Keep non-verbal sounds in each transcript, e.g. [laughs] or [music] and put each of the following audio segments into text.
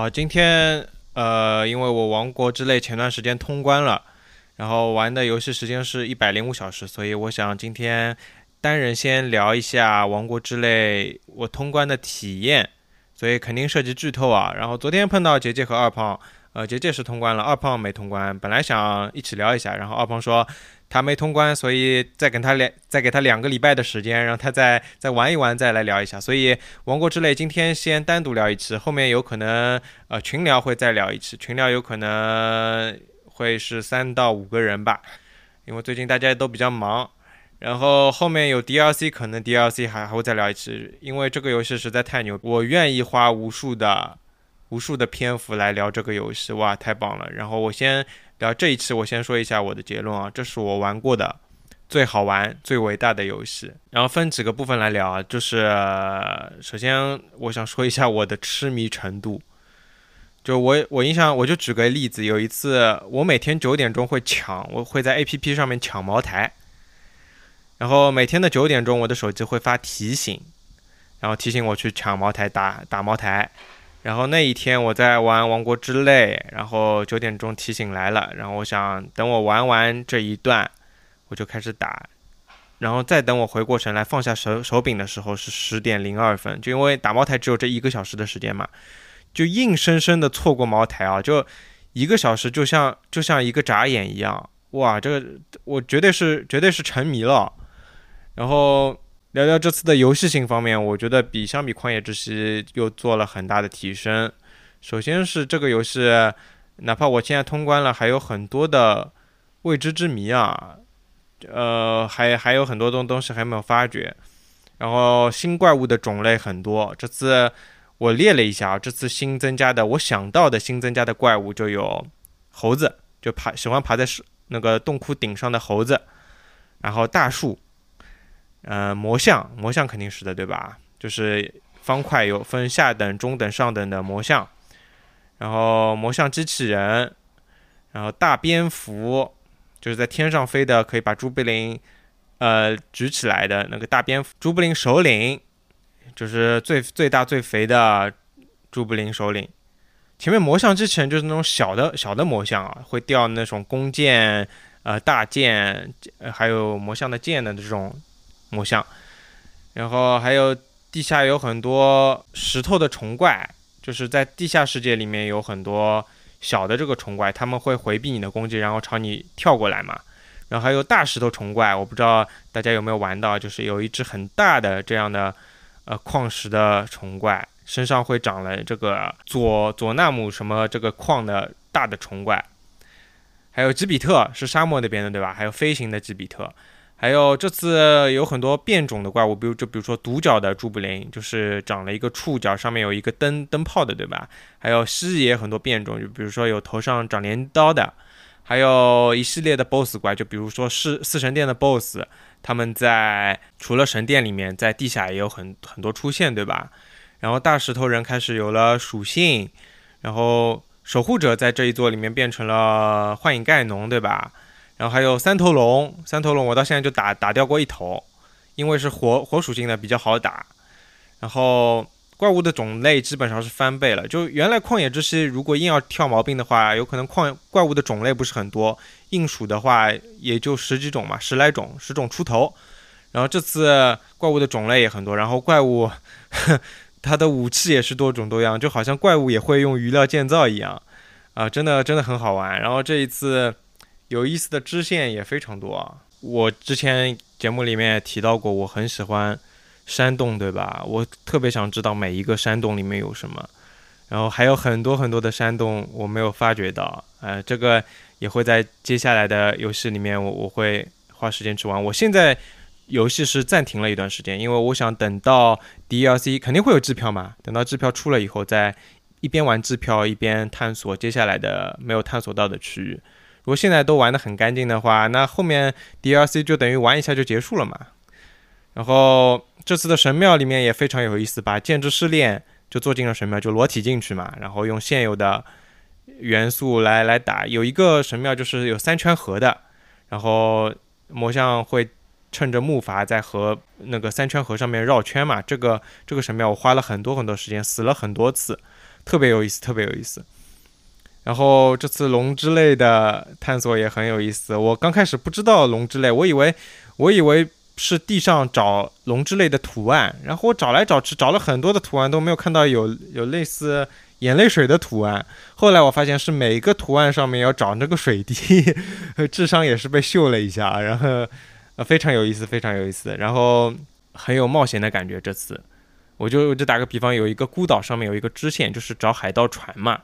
好，今天呃，因为我王国之泪前段时间通关了，然后玩的游戏时间是一百零五小时，所以我想今天单人先聊一下王国之泪我通关的体验，所以肯定涉及剧透啊。然后昨天碰到杰杰和二胖，呃，杰杰是通关了，二胖没通关，本来想一起聊一下，然后二胖说。他没通关，所以再给他两再给他两个礼拜的时间，让他再再玩一玩，再来聊一下。所以《王国之泪》今天先单独聊一次，后面有可能呃群聊会再聊一次，群聊有可能会是三到五个人吧，因为最近大家都比较忙。然后后面有 DLC，可能 DLC 还还会再聊一次，因为这个游戏实在太牛，我愿意花无数的无数的篇幅来聊这个游戏，哇，太棒了！然后我先。然后这一期我先说一下我的结论啊，这是我玩过的最好玩、最伟大的游戏。然后分几个部分来聊啊，就是首先我想说一下我的痴迷程度。就我我印象，我就举个例子，有一次我每天九点钟会抢，我会在 A P P 上面抢茅台，然后每天的九点钟我的手机会发提醒，然后提醒我去抢茅台打打茅台。然后那一天我在玩《王国之泪》，然后九点钟提醒来了，然后我想等我玩完这一段，我就开始打，然后再等我回过神来放下手手柄的时候是十点零二分，就因为打茅台只有这一个小时的时间嘛，就硬生生的错过茅台啊，就一个小时就像就像一个眨眼一样，哇，这个我绝对是绝对是沉迷了，然后。聊聊这次的游戏性方面，我觉得比相比《旷野之息》又做了很大的提升。首先是这个游戏，哪怕我现在通关了，还有很多的未知之谜啊，呃，还还有很多东东西还没有发掘。然后新怪物的种类很多，这次我列了一下，这次新增加的，我想到的新增加的怪物就有猴子，就爬喜欢爬在那个洞窟顶上的猴子，然后大树。呃，魔像，魔像肯定是的，对吧？就是方块有分下等、中等、上等的魔像，然后魔像机器人，然后大蝙蝠，就是在天上飞的，可以把朱布林呃举起来的那个大蝙蝠，朱布林首领，就是最最大最肥的朱布林首领。前面魔像机器人就是那种小的小的魔像啊，会掉那种弓箭、呃大剑，还有魔像的剑的这种。魔像，然后还有地下有很多石头的虫怪，就是在地下世界里面有很多小的这个虫怪，他们会回避你的攻击，然后朝你跳过来嘛。然后还有大石头虫怪，我不知道大家有没有玩到，就是有一只很大的这样的呃矿石的虫怪，身上会长了这个佐佐纳姆什么这个矿的大的虫怪。还有吉比特是沙漠那边的对吧？还有飞行的吉比特。还有这次有很多变种的怪物，比如就比如说独角的朱布林，就是长了一个触角，上面有一个灯灯泡的，对吧？还有蜥蜴也很多变种，就比如说有头上长镰刀的，还有一系列的 BOSS 怪，就比如说是四神殿的 BOSS，他们在除了神殿里面，在地下也有很很多出现，对吧？然后大石头人开始有了属性，然后守护者在这一座里面变成了幻影盖农，对吧？然后还有三头龙，三头龙我到现在就打打掉过一头，因为是火火属性的比较好打。然后怪物的种类基本上是翻倍了，就原来旷野之息如果硬要挑毛病的话，有可能矿怪物的种类不是很多，硬数的话也就十几种嘛，十来种，十种出头。然后这次怪物的种类也很多，然后怪物 [laughs] 它的武器也是多种多样，就好像怪物也会用余料建造一样，啊，真的真的很好玩。然后这一次。有意思的支线也非常多啊！我之前节目里面也提到过，我很喜欢山洞，对吧？我特别想知道每一个山洞里面有什么，然后还有很多很多的山洞我没有发掘到，呃，这个也会在接下来的游戏里面，我我会花时间去玩。我现在游戏是暂停了一段时间，因为我想等到 DLC 肯定会有支票嘛，等到支票出了以后，再一边玩支票一边探索接下来的没有探索到的区域。如果现在都玩得很干净的话，那后面 DLC 就等于玩一下就结束了嘛。然后这次的神庙里面也非常有意思，把剑之试炼就做进了神庙，就裸体进去嘛，然后用现有的元素来来打。有一个神庙就是有三圈河的，然后魔像会趁着木筏在河那个三圈河上面绕圈嘛。这个这个神庙我花了很多很多时间，死了很多次，特别有意思，特别有意思。然后这次龙之泪的探索也很有意思。我刚开始不知道龙之泪，我以为我以为是地上找龙之泪的图案，然后我找来找去找了很多的图案都没有看到有 [laughs] 有类似眼泪水的图案。后来我发现是每个图案上面要找那个水滴，[laughs] 智商也是被秀了一下。然后呃非常有意思，非常有意思，然后很有冒险的感觉。这次我就我就打个比方，有一个孤岛上面有一个支线，就是找海盗船嘛。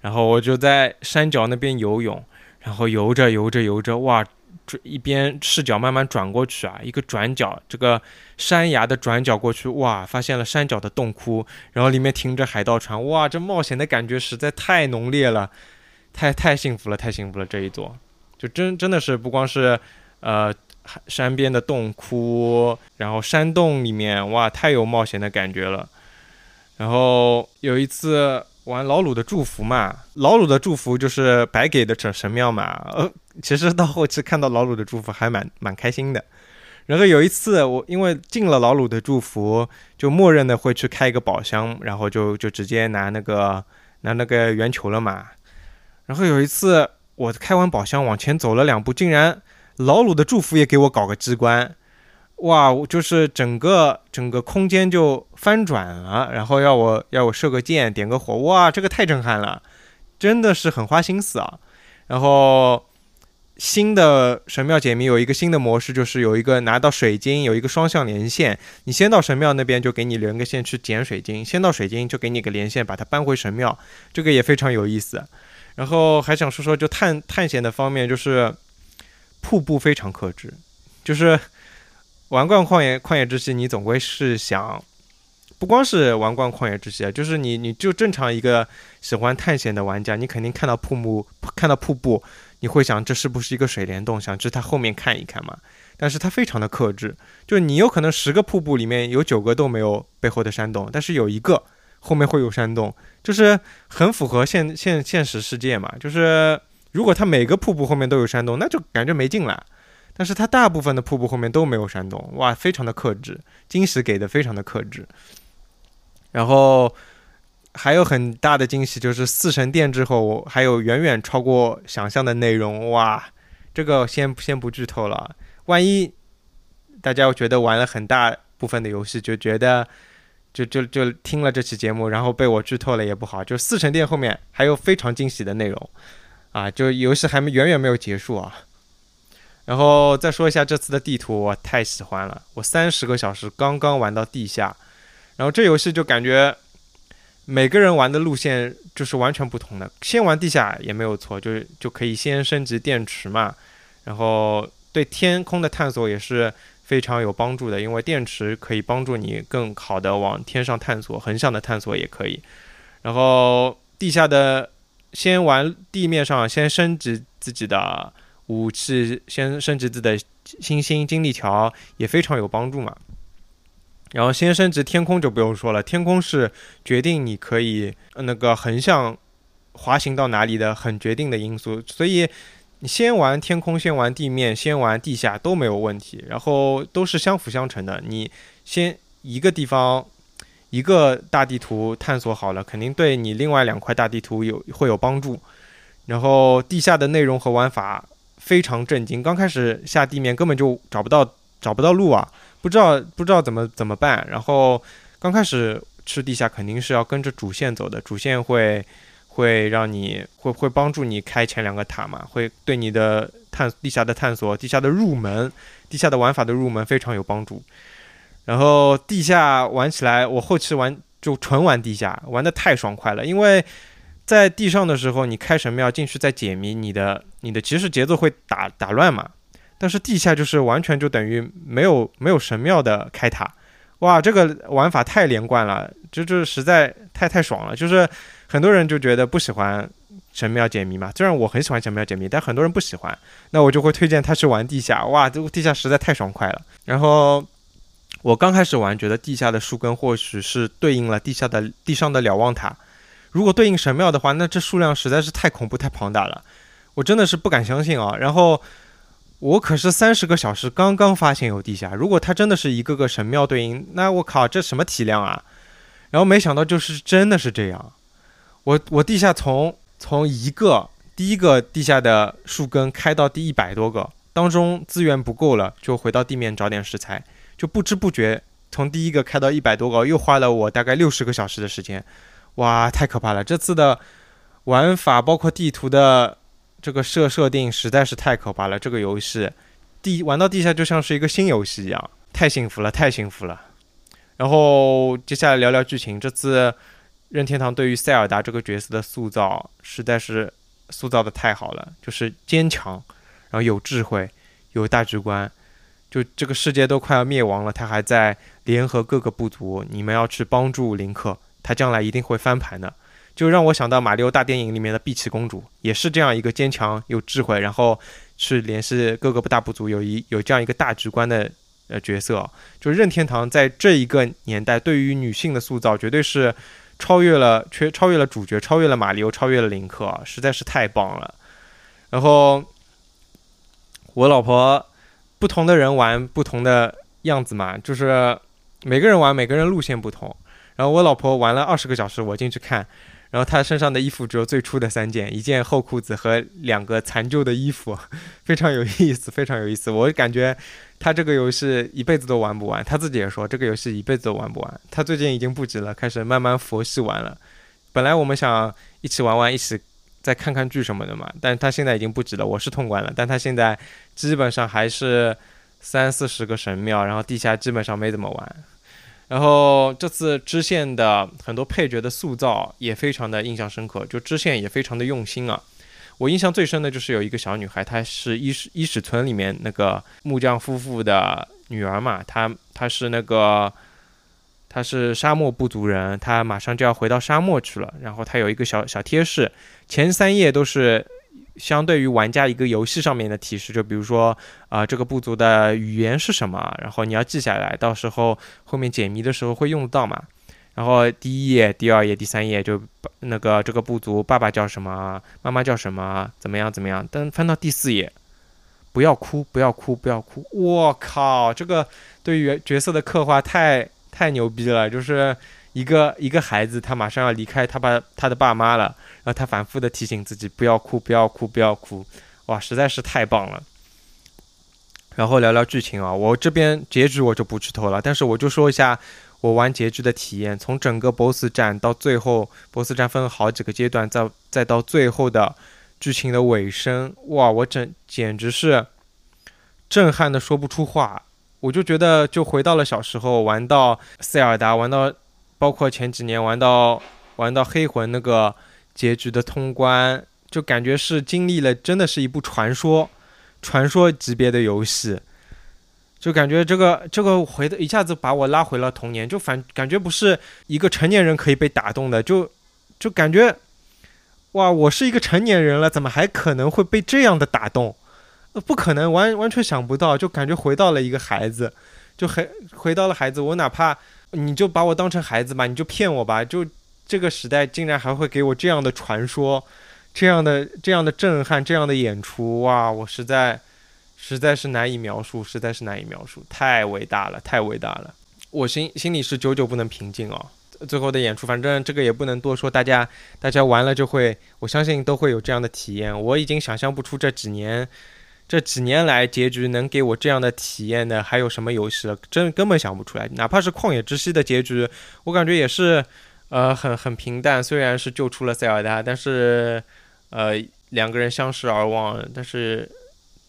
然后我就在山脚那边游泳，然后游着游着游着，哇，这一边视角慢慢转过去啊，一个转角，这个山崖的转角过去，哇，发现了山脚的洞窟，然后里面停着海盗船，哇，这冒险的感觉实在太浓烈了，太太幸福了，太幸福了，这一座就真真的是不光是呃山边的洞窟，然后山洞里面，哇，太有冒险的感觉了，然后有一次。玩老鲁的祝福嘛，老鲁的祝福就是白给的神神庙嘛。呃，其实到后期看到老鲁的祝福还蛮蛮开心的。然后有一次我因为进了老鲁的祝福，就默认的会去开一个宝箱，然后就就直接拿那个拿那个圆球了嘛。然后有一次我开完宝箱往前走了两步，竟然老鲁的祝福也给我搞个机关。哇，就是整个整个空间就翻转了，然后要我要我射个箭点个火，哇，这个太震撼了，真的是很花心思啊。然后新的神庙解谜有一个新的模式，就是有一个拿到水晶，有一个双向连线，你先到神庙那边就给你连个线去捡水晶，先到水晶就给你个连线把它搬回神庙，这个也非常有意思。然后还想说说就探探险的方面，就是瀑布非常克制，就是。玩惯旷野旷野之息，你总归是想，不光是玩惯旷野之息啊，就是你你就正常一个喜欢探险的玩家，你肯定看到瀑布看到瀑布，你会想这是不是一个水帘洞，想去它后面看一看嘛？但是它非常的克制，就你有可能十个瀑布里面有九个都没有背后的山洞，但是有一个后面会有山洞，就是很符合现现现实世界嘛。就是如果它每个瀑布后面都有山洞，那就感觉没劲了。但是它大部分的瀑布后面都没有山洞，哇，非常的克制，惊喜给的非常的克制。然后还有很大的惊喜就是四神殿之后还有远远超过想象的内容，哇，这个先先不剧透了，万一大家觉得玩了很大部分的游戏就觉得就就就听了这期节目然后被我剧透了也不好，就四神殿后面还有非常惊喜的内容啊，就游戏还没远远没有结束啊。然后再说一下这次的地图，我太喜欢了。我三十个小时刚刚玩到地下，然后这游戏就感觉每个人玩的路线就是完全不同的。先玩地下也没有错，就是就可以先升级电池嘛。然后对天空的探索也是非常有帮助的，因为电池可以帮助你更好的往天上探索，横向的探索也可以。然后地下的先玩地面上，先升级自己的。武器先升级自己的星星精力条也非常有帮助嘛。然后先升级天空就不用说了，天空是决定你可以那个横向滑行到哪里的很决定的因素。所以你先玩天空，先玩地面，先玩地下都没有问题，然后都是相辅相成的。你先一个地方一个大地图探索好了，肯定对你另外两块大地图有会有帮助。然后地下的内容和玩法。非常震惊，刚开始下地面根本就找不到找不到路啊，不知道不知道怎么怎么办。然后刚开始吃地下肯定是要跟着主线走的，主线会会让你会会帮助你开前两个塔嘛，会对你的探地下的探索、地下的入门、地下的玩法的入门非常有帮助。然后地下玩起来，我后期玩就纯玩地下，玩的太爽快了，因为。在地上的时候，你开神庙进去再解谜，你的你的骑士节奏会打打乱嘛。但是地下就是完全就等于没有没有神庙的开塔，哇，这个玩法太连贯了，就就实在太太爽了。就是很多人就觉得不喜欢神庙解谜嘛，虽然我很喜欢神庙解谜，但很多人不喜欢，那我就会推荐他去玩地下，哇，这个地下实在太爽快了。然后我刚开始玩，觉得地下的树根或许是对应了地下的地上的瞭望塔。如果对应神庙的话，那这数量实在是太恐怖、太庞大了，我真的是不敢相信啊！然后我可是三十个小时刚刚发现有地下，如果它真的是一个个神庙对应，那我靠，这什么体量啊？然后没想到就是真的是这样，我我地下从从一个第一个地下的树根开到第一百多个，当中资源不够了，就回到地面找点食材，就不知不觉从第一个开到一百多个，又花了我大概六十个小时的时间，哇，太可怕了！这次的玩法包括地图的这个设设定实在是太可怕了，这个游戏地玩到地下就像是一个新游戏一样，太幸福了，太幸福了。然后接下来聊聊剧情，这次任天堂对于塞尔达这个角色的塑造实在是。塑造的太好了，就是坚强，然后有智慧，有大局观。就这个世界都快要灭亡了，他还在联合各个部族，你们要去帮助林克，他将来一定会翻盘的。就让我想到《马里奥大电影》里面的碧琪公主，也是这样一个坚强、有智慧，然后去联系各个大部族，有一有这样一个大局观的呃角色。就任天堂在这一个年代对于女性的塑造，绝对是。超越了，超超越了主角，超越了马里奥，超越了林克，实在是太棒了。然后我老婆，不同的人玩不同的样子嘛，就是每个人玩每个人路线不同。然后我老婆玩了二十个小时，我进去看。然后他身上的衣服只有最初的三件，一件厚裤子和两个残旧的衣服，[laughs] 非常有意思，非常有意思。我感觉他这个游戏一辈子都玩不完，他自己也说这个游戏一辈子都玩不完。他最近已经不急了，开始慢慢佛系玩了。本来我们想一起玩玩，一起再看看剧什么的嘛，但他现在已经不急了。我是通关了，但他现在基本上还是三四十个神庙，然后地下基本上没怎么玩。然后这次支线的很多配角的塑造也非常的印象深刻，就支线也非常的用心啊。我印象最深的就是有一个小女孩，她是伊始伊史村里面那个木匠夫妇的女儿嘛，她她是那个她是沙漠部族人，她马上就要回到沙漠去了。然后她有一个小小贴士，前三页都是。相对于玩家一个游戏上面的提示，就比如说啊，这个部族的语言是什么，然后你要记下来，到时候后面解谜的时候会用得到嘛。然后第一页、第二页、第三页就那个这个部族爸爸叫什么，妈妈叫什么，怎么样怎么样。等翻到第四页，不要哭，不要哭，不要哭。我靠，这个对于角色的刻画太太牛逼了，就是。一个一个孩子，他马上要离开他爸他的爸妈了，然后他反复的提醒自己不要哭，不要哭，不要哭，哇，实在是太棒了。然后聊聊剧情啊，我这边结局我就不剧透了，但是我就说一下我玩结局的体验，从整个 BOSS 战到最后，BOSS 战分好几个阶段，再再到最后的剧情的尾声，哇，我整简直是震撼的说不出话，我就觉得就回到了小时候玩到塞尔达，玩到。包括前几年玩到玩到黑魂那个结局的通关，就感觉是经历了，真的是一部传说，传说级别的游戏，就感觉这个这个回的一下子把我拉回了童年，就反感觉不是一个成年人可以被打动的，就就感觉哇，我是一个成年人了，怎么还可能会被这样的打动？不可能，完完全想不到，就感觉回到了一个孩子，就回回到了孩子，我哪怕。你就把我当成孩子吧，你就骗我吧，就这个时代竟然还会给我这样的传说，这样的这样的震撼，这样的演出，哇！我实在实在是难以描述，实在是难以描述，太伟大了，太伟大了！我心心里是久久不能平静哦。最后的演出，反正这个也不能多说，大家大家玩了就会，我相信都会有这样的体验。我已经想象不出这几年。这几年来，结局能给我这样的体验的还有什么游戏了？真根本想不出来。哪怕是《旷野之息》的结局，我感觉也是，呃，很很平淡。虽然是救出了塞尔达，但是，呃，两个人相视而望。但是，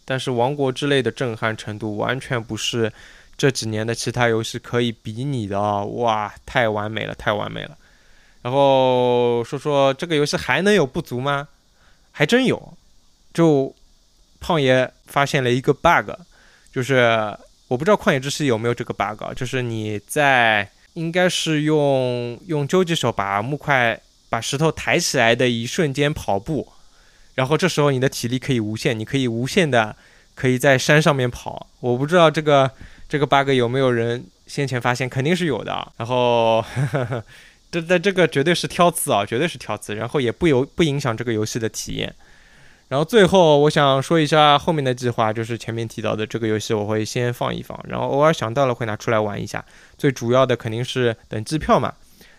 但是《王国之泪》的震撼程度完全不是这几年的其他游戏可以比拟的啊！哇，太完美了，太完美了。然后说说这个游戏还能有不足吗？还真有，就。胖爷发现了一个 bug，就是我不知道旷野之息有没有这个 bug，就是你在应该是用用究极手把木块把石头抬起来的一瞬间跑步，然后这时候你的体力可以无限，你可以无限的可以在山上面跑。我不知道这个这个 bug 有没有人先前发现，肯定是有的。然后呵呵 [laughs] 这这这个绝对是挑刺啊，绝对是挑刺，然后也不有不影响这个游戏的体验。然后最后我想说一下后面的计划，就是前面提到的这个游戏我会先放一放，然后偶尔想到了会拿出来玩一下。最主要的肯定是等机票嘛。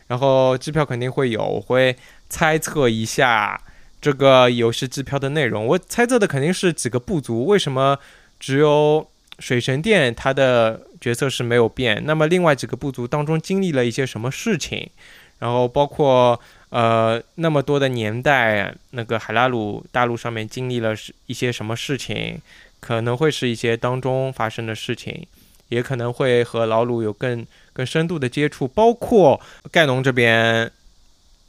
然后机票肯定会有，我会猜测一下这个游戏机票的内容。我猜测的肯定是几个部族，为什么只有水神殿它的角色是没有变？那么另外几个部族当中经历了一些什么事情？然后包括呃那么多的年代，那个海拉鲁大陆上面经历了是一些什么事情？可能会是一些当中发生的事情，也可能会和老鲁有更更深度的接触，包括盖农这边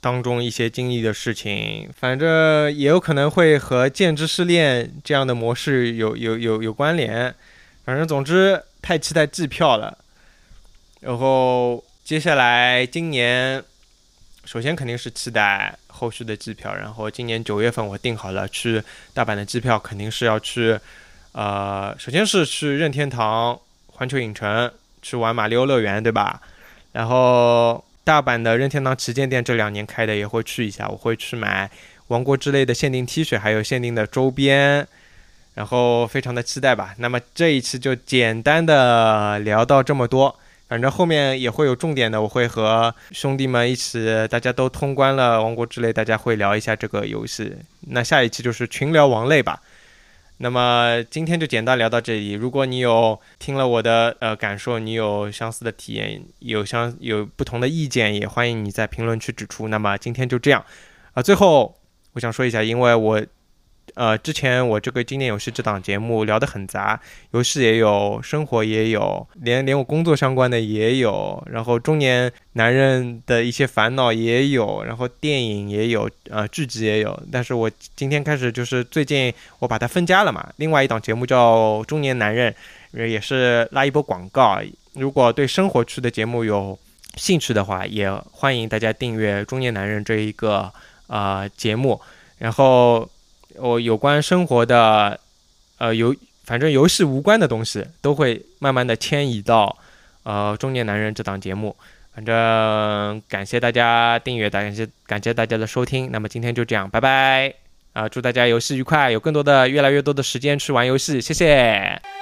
当中一些经历的事情，反正也有可能会和剑之试炼这样的模式有有有有关联。反正总之太期待季票了。然后接下来今年，首先肯定是期待后续的机票。然后今年九月份我订好了去大阪的机票，肯定是要去。呃，首先是去任天堂环球影城去玩马里奥乐园，对吧？然后大阪的任天堂旗舰店这两年开的也会去一下，我会去买王国之类的限定 T 恤，还有限定的周边，然后非常的期待吧。那么这一期就简单的聊到这么多，反正后面也会有重点的，我会和兄弟们一起，大家都通关了王国之类，大家会聊一下这个游戏。那下一期就是群聊王类吧。那么今天就简单聊到这里。如果你有听了我的呃感受，你有相似的体验，有相有不同的意见，也欢迎你在评论区指出。那么今天就这样，啊，最后我想说一下，因为我。呃，之前我这个经典游戏这档节目聊得很杂，游戏也有，生活也有，连连我工作相关的也有，然后中年男人的一些烦恼也有，然后电影也有，呃，剧集也有。但是我今天开始就是最近我把它分家了嘛，另外一档节目叫《中年男人》，也是拉一波广告。如果对生活区的节目有兴趣的话，也欢迎大家订阅《中年男人》这一个呃节目，然后。我有关生活的，呃，游反正游戏无关的东西，都会慢慢的迁移到，呃，中年男人这档节目。反正感谢大家订阅，感谢感谢大家的收听。那么今天就这样，拜拜。啊，祝大家游戏愉快，有更多的越来越多的时间去玩游戏，谢谢。